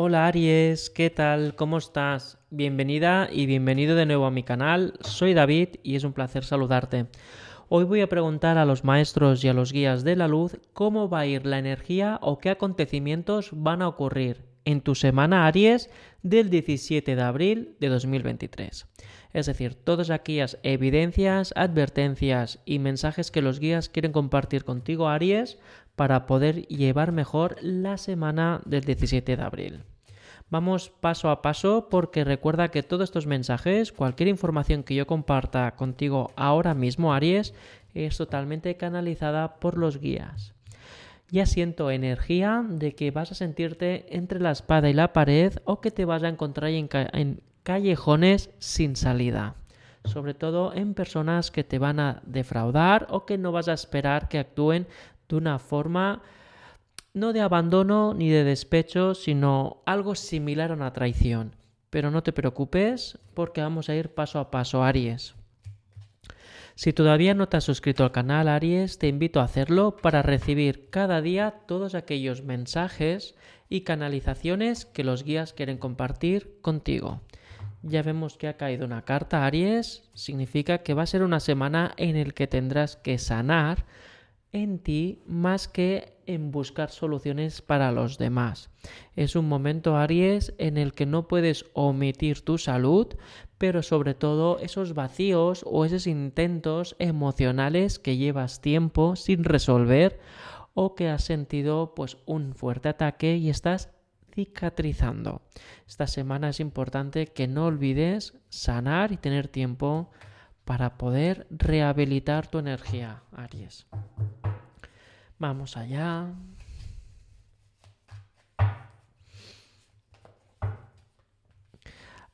Hola Aries, ¿qué tal? ¿Cómo estás? Bienvenida y bienvenido de nuevo a mi canal. Soy David y es un placer saludarte. Hoy voy a preguntar a los maestros y a los guías de la luz cómo va a ir la energía o qué acontecimientos van a ocurrir en tu semana Aries del 17 de abril de 2023. Es decir, todas aquellas evidencias, advertencias y mensajes que los guías quieren compartir contigo Aries para poder llevar mejor la semana del 17 de abril. Vamos paso a paso porque recuerda que todos estos mensajes, cualquier información que yo comparta contigo ahora mismo, Aries, es totalmente canalizada por los guías. Ya siento energía de que vas a sentirte entre la espada y la pared o que te vas a encontrar en, en callejones sin salida. Sobre todo en personas que te van a defraudar o que no vas a esperar que actúen de una forma no de abandono ni de despecho, sino algo similar a una traición. Pero no te preocupes porque vamos a ir paso a paso, Aries. Si todavía no te has suscrito al canal Aries, te invito a hacerlo para recibir cada día todos aquellos mensajes y canalizaciones que los guías quieren compartir contigo. Ya vemos que ha caído una carta Aries, significa que va a ser una semana en la que tendrás que sanar en ti más que en buscar soluciones para los demás. Es un momento, Aries, en el que no puedes omitir tu salud, pero sobre todo esos vacíos o esos intentos emocionales que llevas tiempo sin resolver o que has sentido pues un fuerte ataque y estás cicatrizando. Esta semana es importante que no olvides sanar y tener tiempo para poder rehabilitar tu energía, Aries. Vamos allá.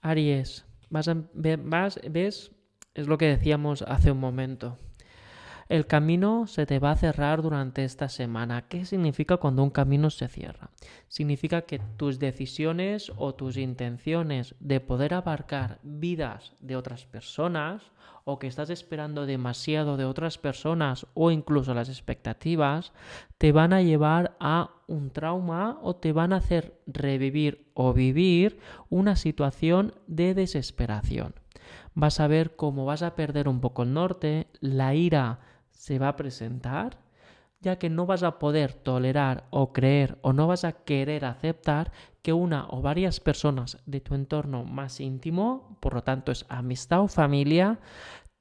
Aries, vas, ves, es lo que decíamos hace un momento. El camino se te va a cerrar durante esta semana. ¿Qué significa cuando un camino se cierra? Significa que tus decisiones o tus intenciones de poder abarcar vidas de otras personas o que estás esperando demasiado de otras personas o incluso las expectativas te van a llevar a un trauma o te van a hacer revivir o vivir una situación de desesperación. Vas a ver cómo vas a perder un poco el norte, la ira se va a presentar, ya que no vas a poder tolerar o creer o no vas a querer aceptar que una o varias personas de tu entorno más íntimo, por lo tanto es amistad o familia,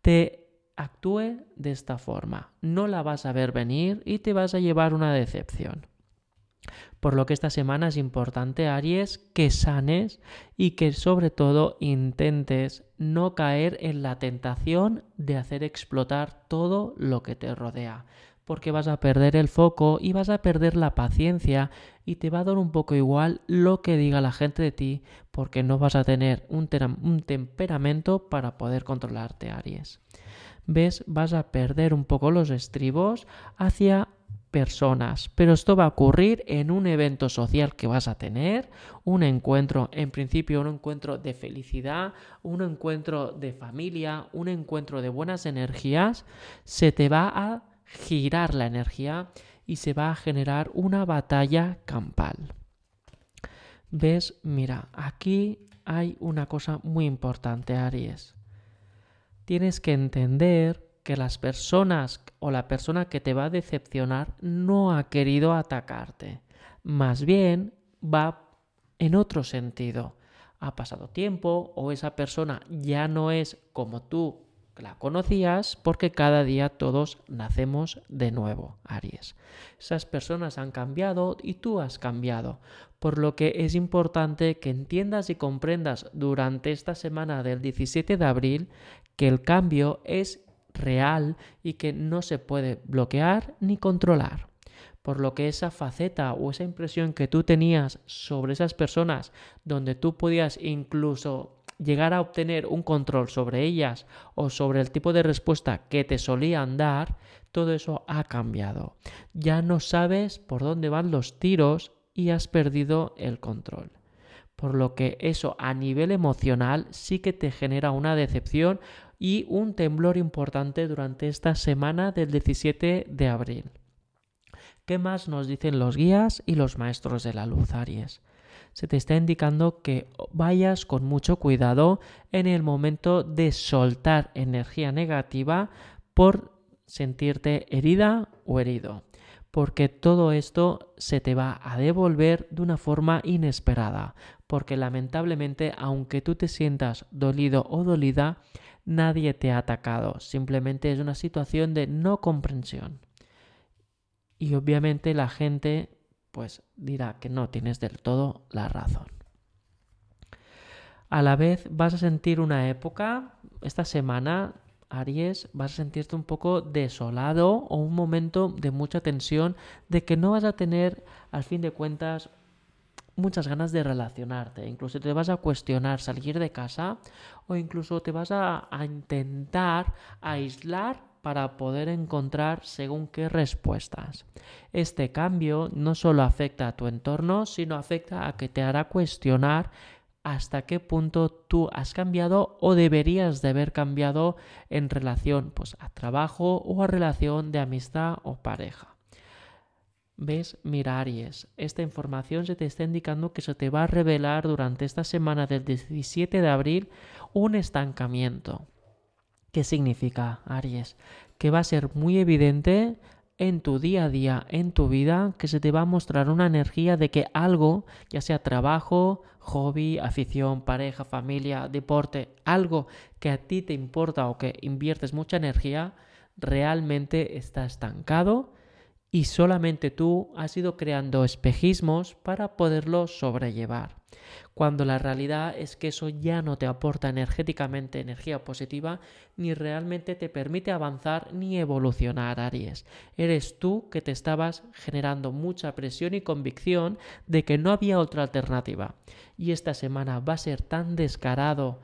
te actúe de esta forma. No la vas a ver venir y te vas a llevar una decepción. Por lo que esta semana es importante, Aries, que sanes y que sobre todo intentes no caer en la tentación de hacer explotar todo lo que te rodea. Porque vas a perder el foco y vas a perder la paciencia y te va a dar un poco igual lo que diga la gente de ti porque no vas a tener un, un temperamento para poder controlarte, Aries. ¿Ves? Vas a perder un poco los estribos hacia personas, pero esto va a ocurrir en un evento social que vas a tener, un encuentro, en principio un encuentro de felicidad, un encuentro de familia, un encuentro de buenas energías, se te va a girar la energía y se va a generar una batalla campal. ¿Ves? Mira, aquí hay una cosa muy importante, Aries. Tienes que entender que las personas o la persona que te va a decepcionar no ha querido atacarte. Más bien va en otro sentido. Ha pasado tiempo o esa persona ya no es como tú la conocías porque cada día todos nacemos de nuevo, Aries. Esas personas han cambiado y tú has cambiado, por lo que es importante que entiendas y comprendas durante esta semana del 17 de abril que el cambio es real y que no se puede bloquear ni controlar. Por lo que esa faceta o esa impresión que tú tenías sobre esas personas, donde tú podías incluso llegar a obtener un control sobre ellas o sobre el tipo de respuesta que te solían dar, todo eso ha cambiado. Ya no sabes por dónde van los tiros y has perdido el control. Por lo que eso a nivel emocional sí que te genera una decepción y un temblor importante durante esta semana del 17 de abril. ¿Qué más nos dicen los guías y los maestros de la luz, Aries? Se te está indicando que vayas con mucho cuidado en el momento de soltar energía negativa por sentirte herida o herido porque todo esto se te va a devolver de una forma inesperada, porque lamentablemente aunque tú te sientas dolido o dolida, nadie te ha atacado, simplemente es una situación de no comprensión. Y obviamente la gente pues dirá que no tienes del todo la razón. A la vez vas a sentir una época, esta semana, Aries, vas a sentirte un poco desolado o un momento de mucha tensión, de que no vas a tener, al fin de cuentas, muchas ganas de relacionarte. Incluso te vas a cuestionar salir de casa o incluso te vas a, a intentar aislar para poder encontrar según qué respuestas. Este cambio no solo afecta a tu entorno, sino afecta a que te hará cuestionar hasta qué punto tú has cambiado o deberías de haber cambiado en relación pues, a trabajo o a relación de amistad o pareja. ¿Ves? Mira, Aries, esta información se te está indicando que se te va a revelar durante esta semana del 17 de abril un estancamiento. ¿Qué significa, Aries? Que va a ser muy evidente en tu día a día, en tu vida, que se te va a mostrar una energía de que algo, ya sea trabajo, hobby, afición, pareja, familia, deporte, algo que a ti te importa o que inviertes mucha energía, realmente está estancado y solamente tú has ido creando espejismos para poderlo sobrellevar cuando la realidad es que eso ya no te aporta energéticamente energía positiva, ni realmente te permite avanzar ni evolucionar, Aries. Eres tú que te estabas generando mucha presión y convicción de que no había otra alternativa. Y esta semana va a ser tan descarado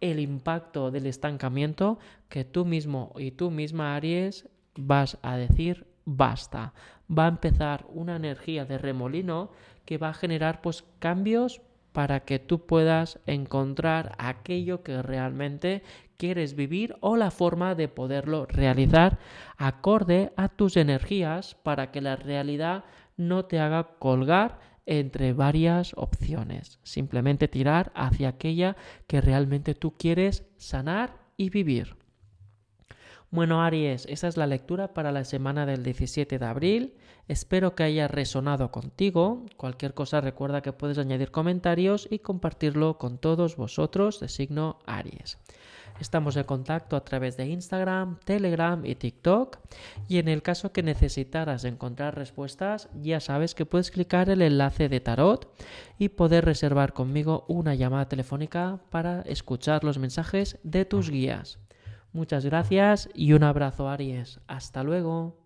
el impacto del estancamiento que tú mismo y tú misma, Aries, vas a decir basta. Va a empezar una energía de remolino que va a generar pues cambios para que tú puedas encontrar aquello que realmente quieres vivir o la forma de poderlo realizar acorde a tus energías para que la realidad no te haga colgar entre varias opciones. Simplemente tirar hacia aquella que realmente tú quieres sanar y vivir. Bueno, Aries, esa es la lectura para la semana del 17 de abril. Espero que haya resonado contigo. Cualquier cosa recuerda que puedes añadir comentarios y compartirlo con todos vosotros de signo Aries. Estamos en contacto a través de Instagram, Telegram y TikTok. Y en el caso que necesitaras encontrar respuestas, ya sabes que puedes clicar el enlace de Tarot y poder reservar conmigo una llamada telefónica para escuchar los mensajes de tus guías. Muchas gracias y un abrazo Aries. Hasta luego.